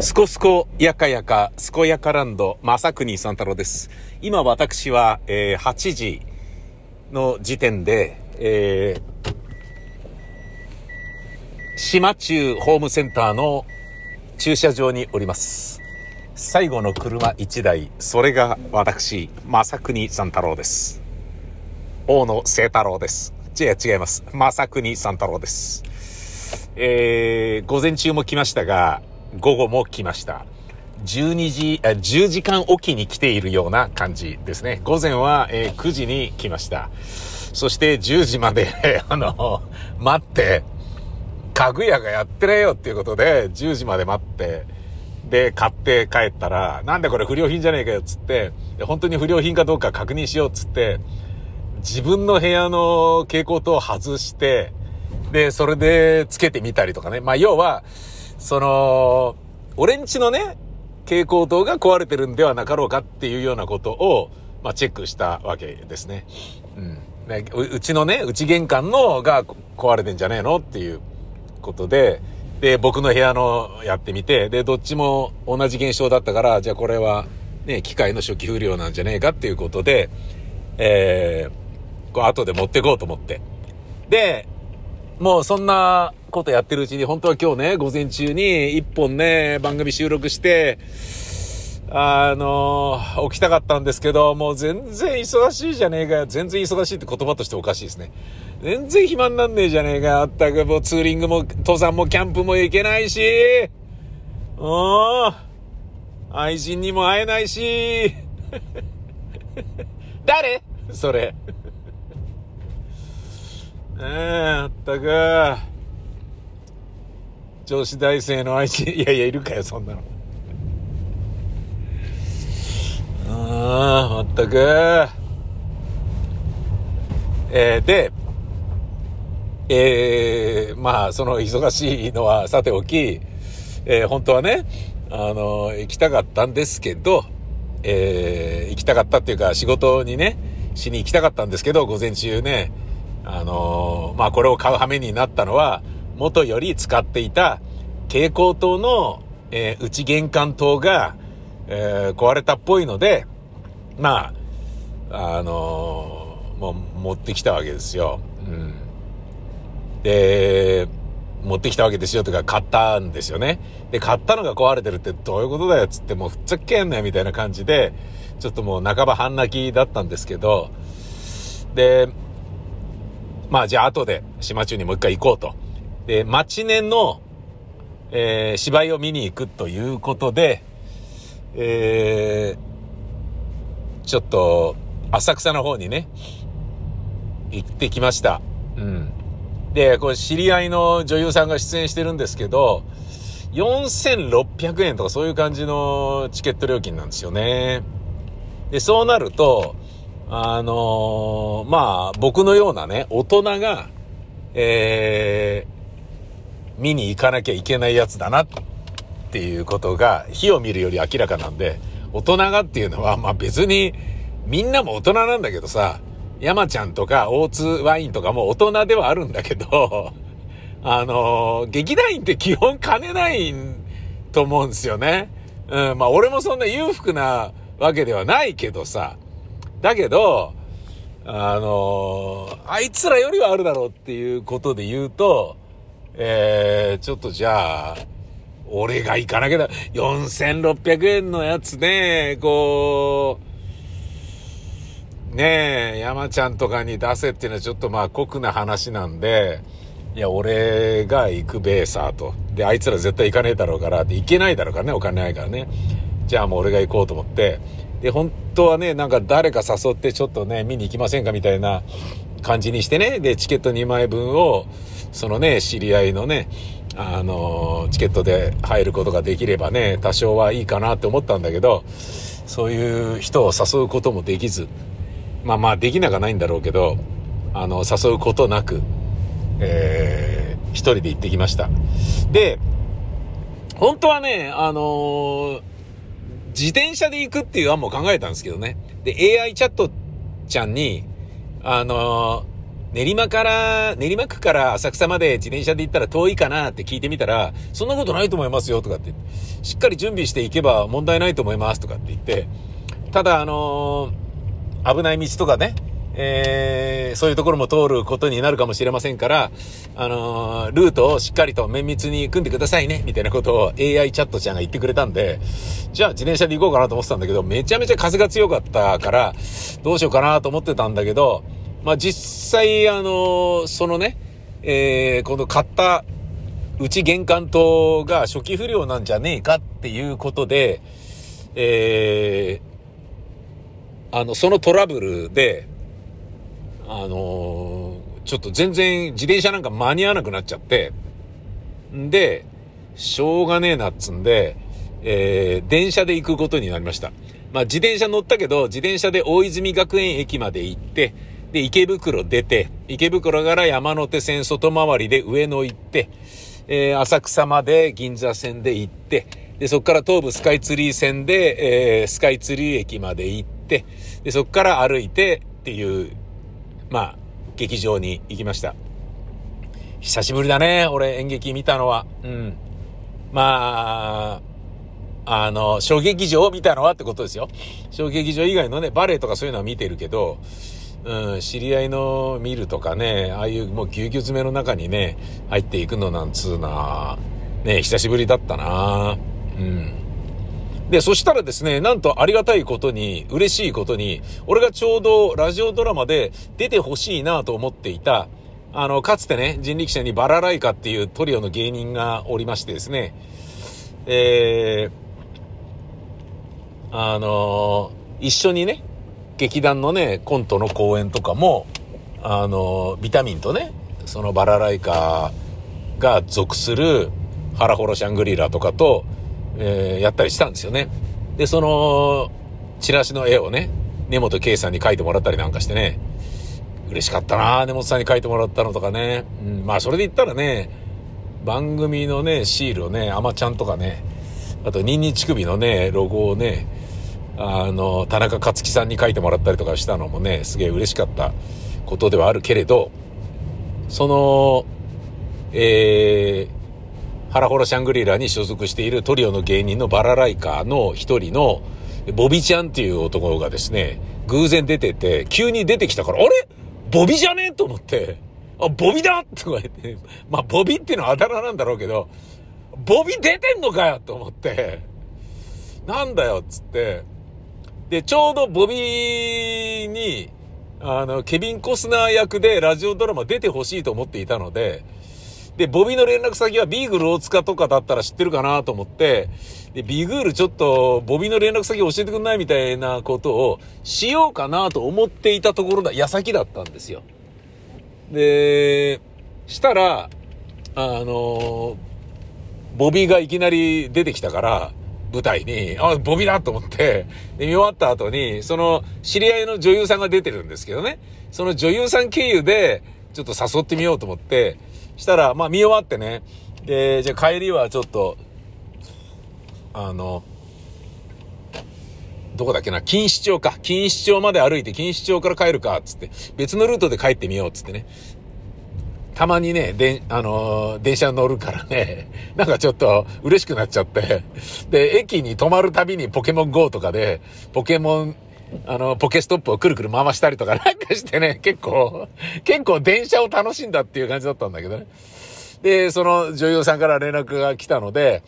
すこすこやかやか、すこやかランド、まさくにさん太郎です。今私は、えー8時の時点で、えー、島中ホームセンターの駐車場におります。最後の車1台、それが私、まさくにさん太郎です。大野聖太郎です。違う違います。まさくにさん太郎です。えー、午前中も来ましたが、午後も来ました。12時、あ10時間おきに来ているような感じですね。午前は、え9時に来ました。そして10時まで、あの、待って、家具屋がやってねえよっていうことで、10時まで待って、で、買って帰ったら、なんでこれ不良品じゃねえかよっつって、本当に不良品かどうか確認しようっつって、自分の部屋の蛍光灯を外して、で、それでつけてみたりとかね。まあ、要は、その、俺んちのね、蛍光灯が壊れてるんではなかろうかっていうようなことを、まあ、チェックしたわけですね。うん。うちのね、内玄関のが壊れてんじゃねえのっていうことで、で、僕の部屋のやってみて、で、どっちも同じ現象だったから、じゃあこれは、ね、機械の初期不良なんじゃねえかっていうことで、えー、こう後で持ってこうと思って。で、もうそんなことやってるうちに、本当は今日ね、午前中に一本ね、番組収録して、あの起きたかったんですけど、もう全然忙しいじゃねえかよ。全然忙しいって言葉としておかしいですね。全然暇になんねえじゃねえかよ。あったくもうツーリングも、登山もキャンプも行けないし、うん。愛人にも会えないし、誰？それ。ねえ、あったく。女子大生の愛人、いやいや、いるかよ、そんなの。ああ、まったく。えー、で、えー、まあ、その忙しいのはさておき、えー、本当はね、あの、行きたかったんですけど、えー、行きたかったっていうか、仕事にね、しに行きたかったんですけど、午前中ね、あのまあ、これを買う羽目になったのは、元より使っていた蛍光灯の、えー内玄関灯が、えー壊れたっぽいので、まあ、あのもう持ってきたわけですよ。うん。で、持ってきたわけですよとか買ったんですよね。で、買ったのが壊れてるってどういうことだよっつってもうふっちゃけんなよみたいな感じで、ちょっともう半ば半泣きだったんですけど、で、まあじゃあ後で島中にもう一回行こうと。で、町根の、えー芝居を見に行くということで、えーちょっと浅草の方にね、行ってきました。うん。で、これ知り合いの女優さんが出演してるんですけど、4600円とかそういう感じのチケット料金なんですよね。で、そうなると、あのーまあ、僕のようなね、大人が、えー、見に行かなきゃいけないやつだなっていうことが、火を見るより明らかなんで、大人がっていうのは、まあ別に、みんなも大人なんだけどさ、山ちゃんとか大津ワインとかも大人ではあるんだけど、あのー劇団員って基本金ないと思うんですよね。うん、まあ俺もそんな裕福なわけではないけどさ、だけど、あのーあいつらよりはあるだろうっていうことで言うと、えー、ちょっとじゃあ、俺が行かなきゃだ。4600円のやつね、こう、ねえ、山ちゃんとかに出せっていうのはちょっとまあ酷な話なんで、いや、俺が行くべえさ、と。で、あいつら絶対行かねえだろうから、で、行けないだろうからね、お金ないからね。じゃあもう俺が行こうと思って。で、本当はね、なんか誰か誘ってちょっとね、見に行きませんかみたいな感じにしてね。で、チケット2枚分を、そのね、知り合いのね、あのチケットで入ることができればね、多少はいいかなって思ったんだけど、そういう人を誘うこともできず、まあまあできなくないんだろうけど、あの、誘うことなく、えー、一人で行ってきました。で、本当はね、あのー自転車で行くっていう案も考えたんですけどね。で、AI チャットちゃんに、あのー練馬から、練馬区から浅草まで自転車で行ったら遠いかなって聞いてみたら、そんなことないと思いますよとかってしっかり準備していけば問題ないと思いますとかって言って、ただあのー、危ない道とかね、えー、そういうところも通ることになるかもしれませんから、あのー、ルートをしっかりと綿密に組んでくださいね、みたいなことを AI チャットちゃんが言ってくれたんで、じゃあ自転車で行こうかなと思ってたんだけど、めちゃめちゃ風が強かったから、どうしようかなと思ってたんだけど、まあ、実際、あの、そのね、えー、この買った内玄関灯が初期不良なんじゃねえかっていうことで、えー、あの、そのトラブルで、あの、ちょっと全然自転車なんか間に合わなくなっちゃって、んで、しょうがねえなっつんで、えー、電車で行くことになりました。まあ自転車乗ったけど、自転車で大泉学園駅まで行って、で、池袋出て、池袋から山手線外回りで上野行って、えー、浅草まで銀座線で行って、で、そこから東武スカイツリー線で、えー、スカイツリー駅まで行って、で、そこから歩いてっていうまあ、劇場に行きました。久しぶりだね、俺演劇見たのは。うん。まあ、あの、小劇場を見たのはってことですよ。小劇場以外のね、バレエとかそういうのは見てるけど、うん、知り合いの見るとかね、ああいうもうぎゅうぎゅう詰めの中にね、入っていくのなんつうな、ね、久しぶりだったな。うん。で、そしたらですね、なんとありがたいことに、嬉しいことに、俺がちょうどラジオドラマで出てほしいなと思っていた、あの、かつてね、人力車にバラライカっていうトリオの芸人がおりましてですね、えー、あのー、一緒にね、劇団のね、コントの公演とかも、あの、ビタミンとね、そのバラライカが属するハラホロシャングリラとかと、えー、やったりしたんですよね。で、その、チラシの絵をね、根本圭さんに描いてもらったりなんかしてね、嬉しかったな根本さんに描いてもらったのとかね。うん、まあ、それで言ったらね、番組のね、シールをね、アマちゃんとかね、あと、ニンニチ首のね、ロゴをね、あの、田中克樹さんに書いてもらったりとかしたのもね、すげえ嬉しかったことではあるけれど、その、えー、ハラホラシャングリラに所属しているトリオの芸人のバラライカーの一人のボビちゃんっていう男がですね、偶然出てて、急に出てきたから、あれ？ボビじゃね？えと思って、あ、ボビだ！とか言って、まあ、ボビっていうのはあだ名なんだろうけど、ボビ出てんのかよ！と思って、なんだよ！っつって、で、ちょうどボビーに、あの、ケビン・コスナー役でラジオドラマ出てほしいと思っていたので、で、ボビーの連絡先はビーグル大塚とかだったら知ってるかなと思って、で、ビーグールちょっと、ボビーの連絡先教えてくんないみたいなことをしようかなと思っていたところだ、矢先だったんですよ。で、したら、あの、ボビーがいきなり出てきたから、舞台に、あ、ボビだと思って、で、見終わった後に、その、知り合いの女優さんが出てるんですけどね、その女優さん経由で、ちょっと誘ってみようと思って、したら、まあ見終わってね、で、じゃあ帰りはちょっと、あの、どこだっけな、錦糸町か。錦糸町まで歩いて錦糸町から帰るか、つって。別のルートで帰ってみよう、つってね。たまにね、で、あのー、電車乗るからね、なんかちょっと嬉しくなっちゃって。で、駅に止まるたびにポケモン GO とかで、ポケモンあの、ポケストップをくるくる回したりとか なんかしてね、結構、結構電車を楽しんだっていう感じだったんだけどね。で、その女優さんから連絡が来たので、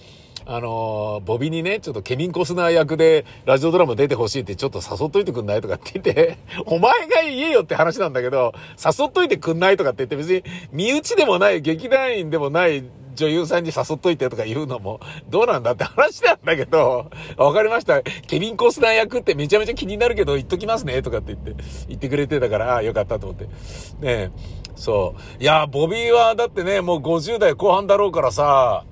あのー、ボビにね、ちょっとケビン・コスナー役でラジオドラマ出てほしいってちょっと誘っといてくんないとかって言って、お前が言えよって話なんだけど、誘っといてくんないとかって言って別に身内でもない劇団員でもない女優さんに誘っといてとか言うのもどうなんだって話なんだけど、わかりました。ケビン・コスナー役ってめちゃめちゃ気になるけど言っときますねとかって言って、言ってくれてたから、ああ、よかったと思って。ねそう。いや、ボビーはだってね、もう50代後半だろうからさ、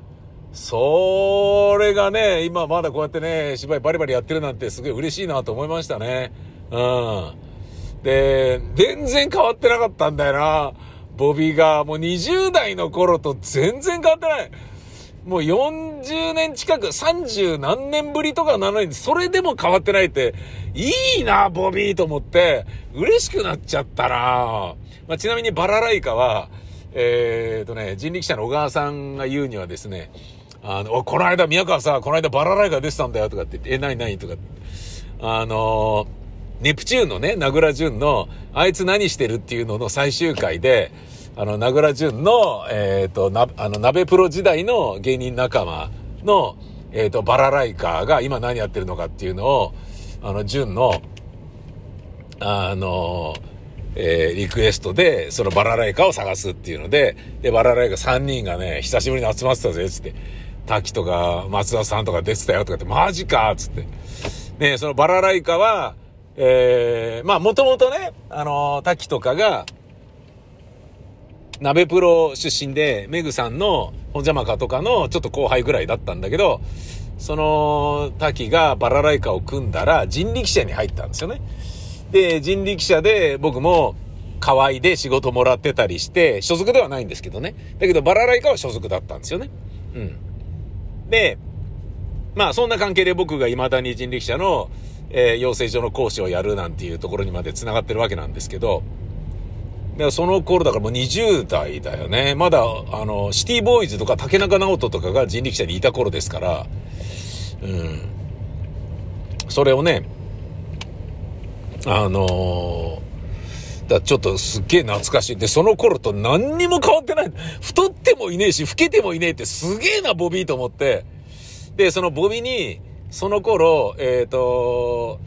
それがね、今まだこうやってね、芝居バリバリやってるなんてすごい嬉しいなと思いましたね。うん。で、全然変わってなかったんだよな。ボビーが。もう20代の頃と全然変わってない。もう40年近く、30何年ぶりとかなのに、それでも変わってないって、いいな、ボビーと思って、嬉しくなっちゃったなまあ、ちなみにバラライカは、えー、とね、人力車の小川さんが言うにはですね、あの、この間、宮川さ、この間バラライカ出てたんだよとかって言って、え、なになにとかあのネプチューンのね、名倉潤の、あいつ何してるっていうのの最終回で、あの、名倉潤の、えっ、ー、と、な、あの、鍋プロ時代の芸人仲間の、えっ、と、バラライカーが今何やってるのかっていうのを、あの、潤の、あの、えー、リクエストで、そのバラライカを探すっていうので、で、バラライカ3人がね、久しぶりに集まってたぜ、つって。滝とか、松田さんとか出てたよ、とかって、マジかつって。ね、そのバラライカは、えー、まあ、もともとね、あのー、滝とかが、鍋プロ出身で、メグさんの本邪魔かとかのちょっと後輩ぐらいだったんだけど、その滝がバラライカを組んだら人力車に入ったんですよね。で、人力車で僕も河合で仕事もらってたりして、所属ではないんですけどね。だけどバラライカは所属だったんですよね。うん。で、まあそんな関係で僕が未だに人力車の、えー、養成所の講師をやるなんていうところにまで繋がってるわけなんですけど、でその頃だからもう20代だよね。まだ、あの、シティボーイズとか竹中直人とかが人力車にいた頃ですから、うん。それをね、あのー、だちょっとすっげえ懐かしい。で、その頃と何にも変わってない。太ってもいねえし、老けてもいねえってすげえな、ボビーと思って。で、そのボビーに、その頃、えっ、ー、と、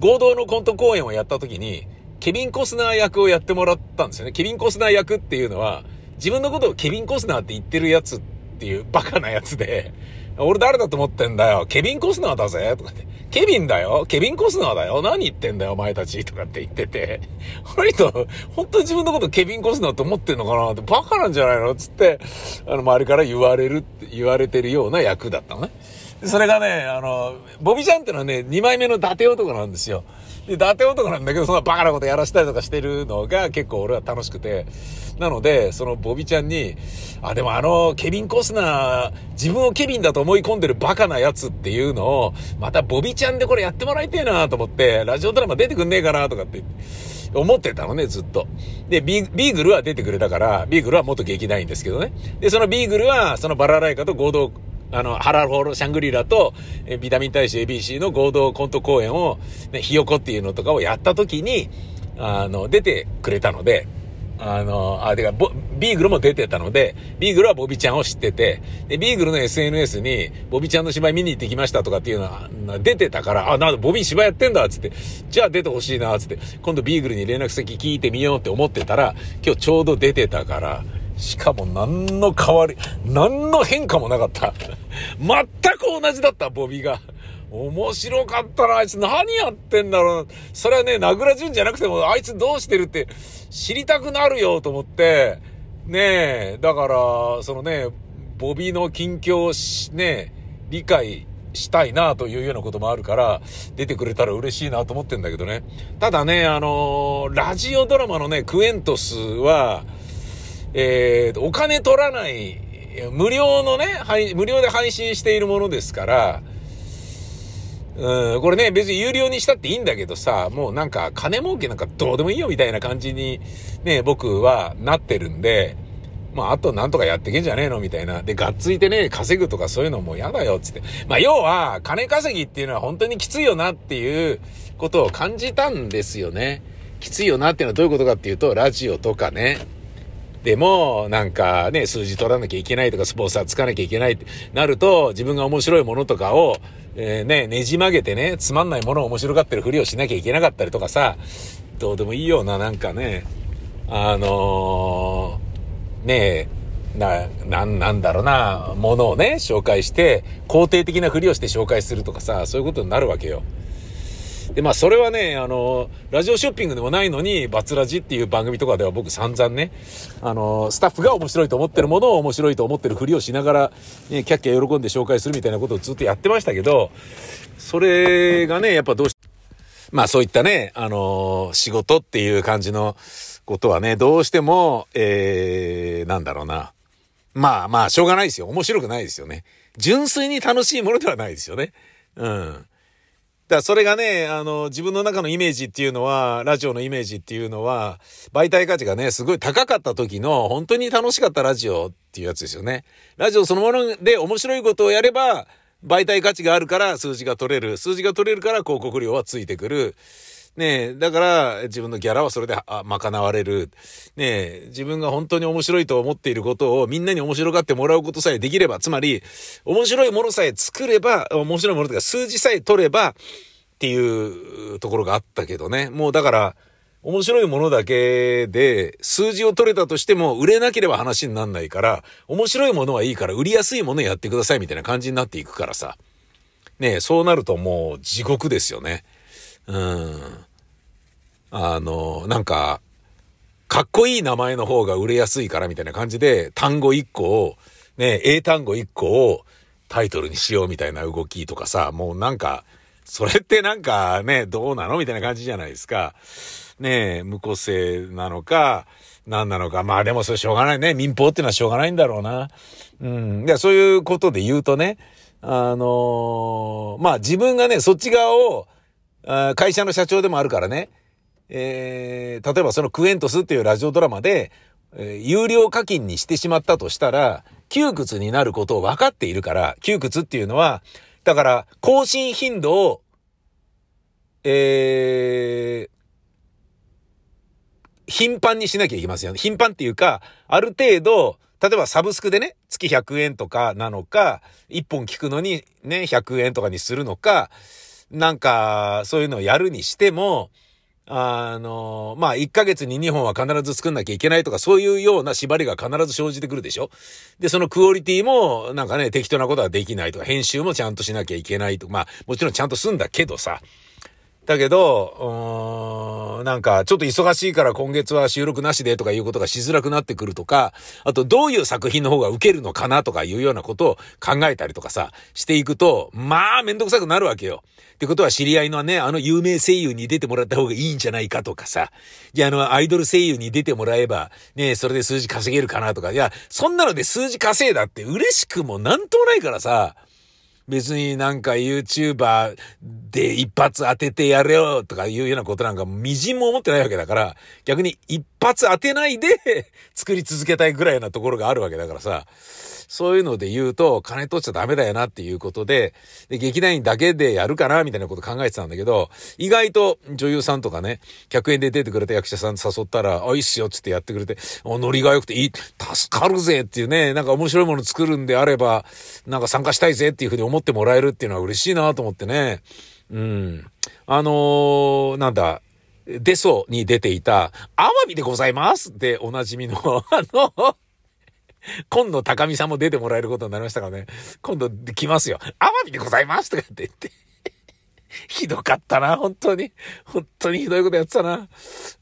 合同のコント公演をやった時に、ケビン・コスナー役をやってもらったんですよね。ケビン・コスナー役っていうのは、自分のことをケビン・コスナーって言ってるやつっていうバカなやつで、俺誰だと思ってんだよ。ケビン・コスナーだぜとかって。ケビンだよケビン・コスナーだよ何言ってんだよお前たちとかって言ってて。この人、本当に自分のことケビン・コスナーと思ってんのかなってバカなんじゃないの？つって、あの、周りから言われる、言われてるような役だったのね。それがね、あの、ボビちゃんってのはね、2枚目の伊達男なんですよ。で、伊達男なんだけど、そんなバカなことやらせたりとかしてるのが結構俺は楽しくて。なので、そのボビちゃんに、あ、でもあの、ケビン・コスナー、自分をケビンだと思い込んでるバカなやつっていうのを、またボビちゃんでこれやってもらいたいなと思って、ラジオドラマ出てくんねえかなとかって思ってたのね、ずっと。で、ビーグルは出てくれたから、ビーグルは元劇団員ですけどね。で、そのビーグルは、そのバラライカと合同あの、ハラルホール、シャングリラと、えビタミン大使 ABC の合同コント公演を、ね、ひよこっていうのとかをやった時に、あの、出てくれたので、あの、あ、てか、ビーグルも出てたので、ビーグルはボビちゃんを知ってて、で、ビーグルの SNS に、ボビちゃんの芝居見に行ってきましたとかっていうのは、出てたから、あ、なんだ、ボビー芝居やってんだ、つって、じゃあ出てほしいな、つって、今度ビーグルに連絡先聞いてみようって思ってたら、今日ちょうど出てたから、しかも何の変わり、何の変化もなかった。全く同じだった、ボビーが。面白かったな、あいつ何やってんだろうそれはね、名倉淳じゃなくても、あいつどうしてるって知りたくなるよと思って、ねえ、だから、そのね、ボビーの近況をね、理解したいなというようなこともあるから、出てくれたら嬉しいなと思ってんだけどね。ただね、あのー、ラジオドラマのね、クエントスは、えー、お金取らない、無料のね、無料で配信しているものですから、うん、これね、別に有料にしたっていいんだけどさ、もうなんか金儲けなんかどうでもいいよみたいな感じにね、僕はなってるんで、まあ、あとなんとかやってけんじゃねえのみたいな。で、がっついてね、稼ぐとかそういうのも嫌だよ、つって。まあ、要は、金稼ぎっていうのは本当にきついよなっていうことを感じたんですよね。きついよなっていうのはどういうことかっていうと、ラジオとかね、でも、なんかね、数字取らなきゃいけないとか、スポンサーつかなきゃいけないってなると、自分が面白いものとかを、えー、ね、ねじ曲げてね、つまんないものを面白がってるふりをしなきゃいけなかったりとかさ、どうでもいいような、なんかね、あのー、ねな、な、なんだろうな、ものをね、紹介して、肯定的なふりをして紹介するとかさ、そういうことになるわけよ。で、まあ、それはね、あの、ラジオショッピングでもないのに、バツラジっていう番組とかでは僕散々ね、あの、スタッフが面白いと思ってるものを面白いと思ってるふりをしながら、ね、キャッキャ喜んで紹介するみたいなことをずっとやってましたけど、それがね、やっぱどうし、まあそういったね、あの、仕事っていう感じのことはね、どうしても、えー、なんだろうな、まあまあ、しょうがないですよ。面白くないですよね。純粋に楽しいものではないですよね。うん。だからそれがね、あの、自分の中のイメージっていうのは、ラジオのイメージっていうのは、媒体価値がね、すごい高かった時の、本当に楽しかったラジオっていうやつですよね。ラジオそのもので面白いことをやれば、媒体価値があるから数字が取れる。数字が取れるから広告料はついてくる。ねえ、だから自分のギャラはそれで賄われる。ねえ、自分が本当に面白いと思っていることをみんなに面白がってもらうことさえできれば、つまり、面白いものさえ作れば、面白いものというか数字さえ取ればっていうところがあったけどね。もうだから、面白いものだけで数字を取れたとしても売れなければ話になんないから、面白いものはいいから売りやすいものやってくださいみたいな感じになっていくからさ。ね、そうなるともう地獄ですよね。うん。あの、なんか、かっこいい名前の方が売れやすいからみたいな感じで、単語1個を、ね、英単語1個をタイトルにしようみたいな動きとかさ、もうなんか、それってなんかね、どうなのみたいな感じじゃないですか。ねえ、無個性なのか、何なのか。まあでもそれしょうがないね。民放っていうのはしょうがないんだろうな。うん。で、そういうことで言うとね、あのー、まあ自分がね、そっち側を、会社の社長でもあるからね、えー、例えばそのクエントスっていうラジオドラマで、えー、有料課金にしてしまったとしたら、窮屈になることを分かっているから、窮屈っていうのは、だから、更新頻度を、えー、頻繁にしなきゃいけませんよ。頻繁っていうか、ある程度、例えばサブスクでね、月100円とかなのか、1本聞くのにね、100円とかにするのか、なんか、そういうのをやるにしても、あの、まあ、1ヶ月に2本は必ず作んなきゃいけないとか、そういうような縛りが必ず生じてくるでしょ？で、そのクオリティも、なんかね、適当なことはできないとか、編集もちゃんとしなきゃいけないとか、まあ、もちろんちゃんとすんだけどさ。だけど、うーん、なんか、ちょっと忙しいから今月は収録なしでとかいうことがしづらくなってくるとか、あとどういう作品の方が受けるのかなとかいうようなことを考えたりとかさ、していくと、まあ、めんどくさくなるわけよ。ってことは知り合いのね、あの有名声優に出てもらった方がいいんじゃないかとかさ。じゃああのアイドル声優に出てもらえば、ね、それで数字稼げるかなとか。いや、そんなので数字稼いだって嬉しくもなんともないからさ。別になんか YouTuber で一発当ててやれよとかいうようなことなんかみじんも思ってないわけだから、逆に一発当てないで 作り続けたいぐらいなところがあるわけだからさ。そういうので言うと、金取っちゃダメだよなっていうことで、で、劇団員だけでやるかなみたいなこと考えてたんだけど、意外と女優さんとかね、100円で出てくれた役者さん誘ったら、あ、いいっすよっつってやってくれて、ノリが良くていい、助かるぜっていうね、なんか面白いもの作るんであれば、なんか参加したいぜっていうふうに思ってもらえるっていうのは嬉しいなと思ってね。うん。あのー、なんだ、デソに出ていた、アワビでございますっておなじみの、あの、今度高見さんも出てもらえることになりましたからね。今度来ますよ。アワビでございますとかって言って。ひどかったな、本当に。本当にひどいことやってたな。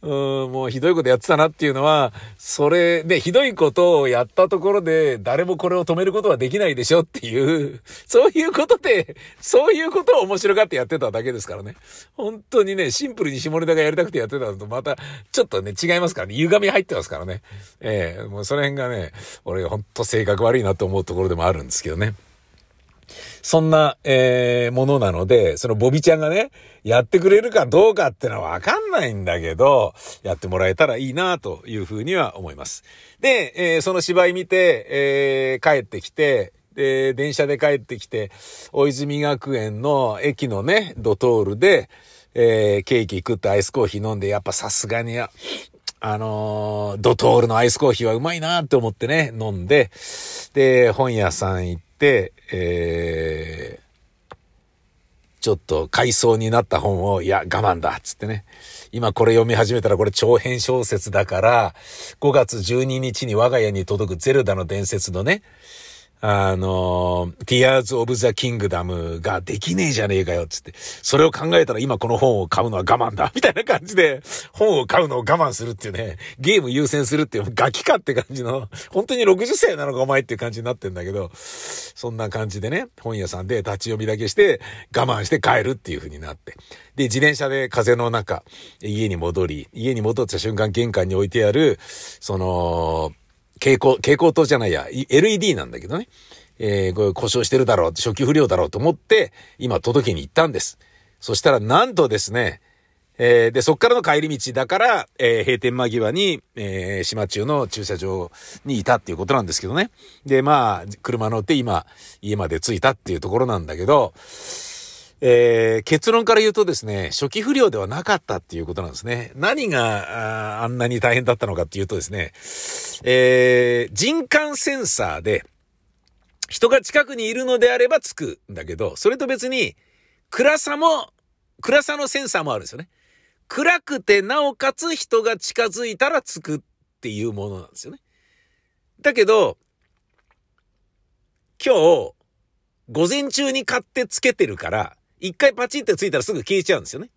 うん、もうひどいことやってたなっていうのは、それで、ひどいことをやったところで、誰もこれを止めることはできないでしょっていう、そういうことで、そういうことを面白がってやってただけですからね。本当にね、シンプルに下ネタがやりたくてやってたのと、また、ちょっとね、違いますからね。歪み入ってますからね。ええー、もうその辺がね、俺ほんと性格悪いなと思うところでもあるんですけどね。そんな、えー、ものなので、そのボビちゃんがね、やってくれるかどうかってのはわかんないんだけど、やってもらえたらいいなというふうには思います。で、えー、その芝居見て、えー、帰ってきて、で、電車で帰ってきて、大泉学園の駅のね、ドトールで、えー、ケーキ食ってアイスコーヒー飲んで、やっぱさすがに、あのー、ドトールのアイスコーヒーはうまいなって思ってね、飲んで、で、本屋さん行って、えー、ちょっと回想になった本を、いや、我慢だっつってね。今これ読み始めたらこれ長編小説だから、5月12日に我が家に届くゼルダの伝説のね、あの、Tears of the Kingdom ができねえじゃねえかよ、つって。それを考えたら今この本を買うのは我慢だ、みたいな感じで、本を買うのを我慢するっていうね、ゲーム優先するっていうガキかって感じの、本当に60歳なのかお前っていう感じになってんだけど、そんな感じでね、本屋さんで立ち読みだけして、我慢して帰るっていう風になって。で、自転車で風の中、家に戻り、家に戻った瞬間玄関に置いてある、その、蛍光、蛍光灯じゃないや、LED なんだけどね。えー、これ故障してるだろう、初期不良だろうと思って、今届けに行ったんです。そしたらなんとですね、えー、で、そっからの帰り道だから、えー、閉店間際に、えー、島中の駐車場にいたっていうことなんですけどね。で、まあ、車乗って今、家まで着いたっていうところなんだけど、えー、結論から言うとですね、初期不良ではなかったっていうことなんですね。何がああんなに大変だったのかっていうとですね、えー、人感センサーで、人が近くにいるのであればつくんだけど、それと別に、暗さも、暗さのセンサーもあるんですよね。暗くてなおかつ人が近づいたらつくっていうものなんですよね。だけど、今日、午前中に買ってつけてるから、一回パチってついたらすぐ消えちゃうんですよね。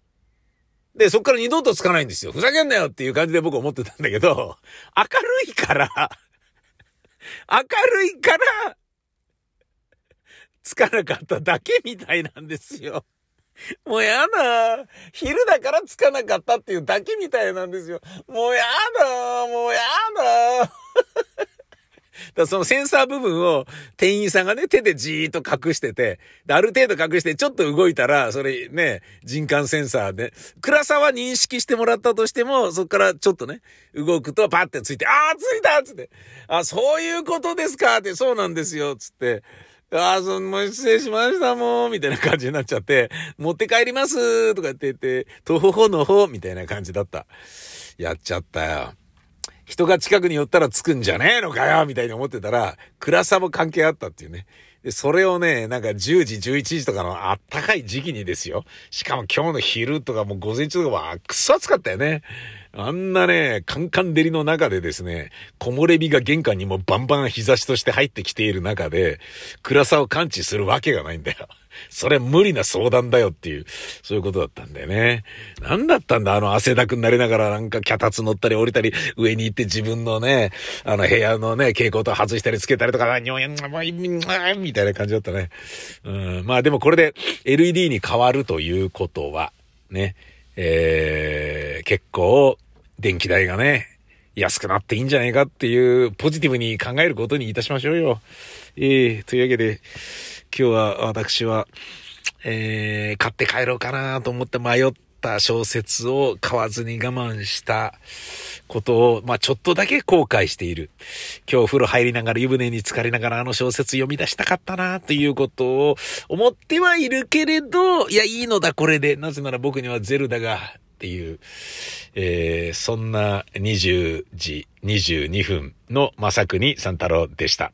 で、そっから二度とつかないんですよ。ふざけんなよっていう感じで僕思ってたんだけど、明るいから明るいから、つかなかっただけみたいなんですよ。もうやだ。昼だからつかなかったっていうだけみたいなんですよ。もうやだ。もうやだ。だそのセンサー部分を店員さんがね、手でじーっと隠してて、ある程度隠してちょっと動いたら、それね、人感センサーで、暗さは認識してもらったとしても、そっからちょっとね、動くとパッてついて、あーついたつって、あ、そういうことですかって、そうなんですよつって、ああ、その、もう失礼しましたもん、みたいな感じになっちゃって、持って帰りますとか言って言って、徒歩の方みたいな感じだった。やっちゃったよ。人が近くに寄ったら着くんじゃね？えのかよみたいに思ってたら、暗さも関係あったっていうね。で、それをね、なんか10時、11時とかのあったかい時期にですよ。しかも今日の昼とかもう午前中とかはくそ暑かったよね。あんなね、カンカン照りの中でですね、木漏れ日が玄関にもバンバン日差しとして入ってきている中で、暗さを感知するわけがないんだよ。それ無理な相談だよっていう、そういうことだったんだよね。なんだったんだあの汗だくになりながらなんか脚立乗ったり降りたり、上に行って自分のね、あの部屋のね、蛍光灯外したりつけたりとか、にょやん、みたいな感じだったね。うん、まあでもこれで LED に変わるということは、ね、えー、結構、電気代がね、安くなっていいんじゃないかっていう、ポジティブに考えることにいたしましょうよ。えー、というわけで、今日は私は、えー、買って帰ろうかなと思って迷った小説を買わずに我慢したことを、まあちょっとだけ後悔している。今日お風呂入りながら湯船に浸かりながらあの小説読み出したかったなということを思ってはいるけれど、いや、いいのだこれで。なぜなら僕にはゼルダがっていう、えー、そんな20時22分のまさくに三太郎でした。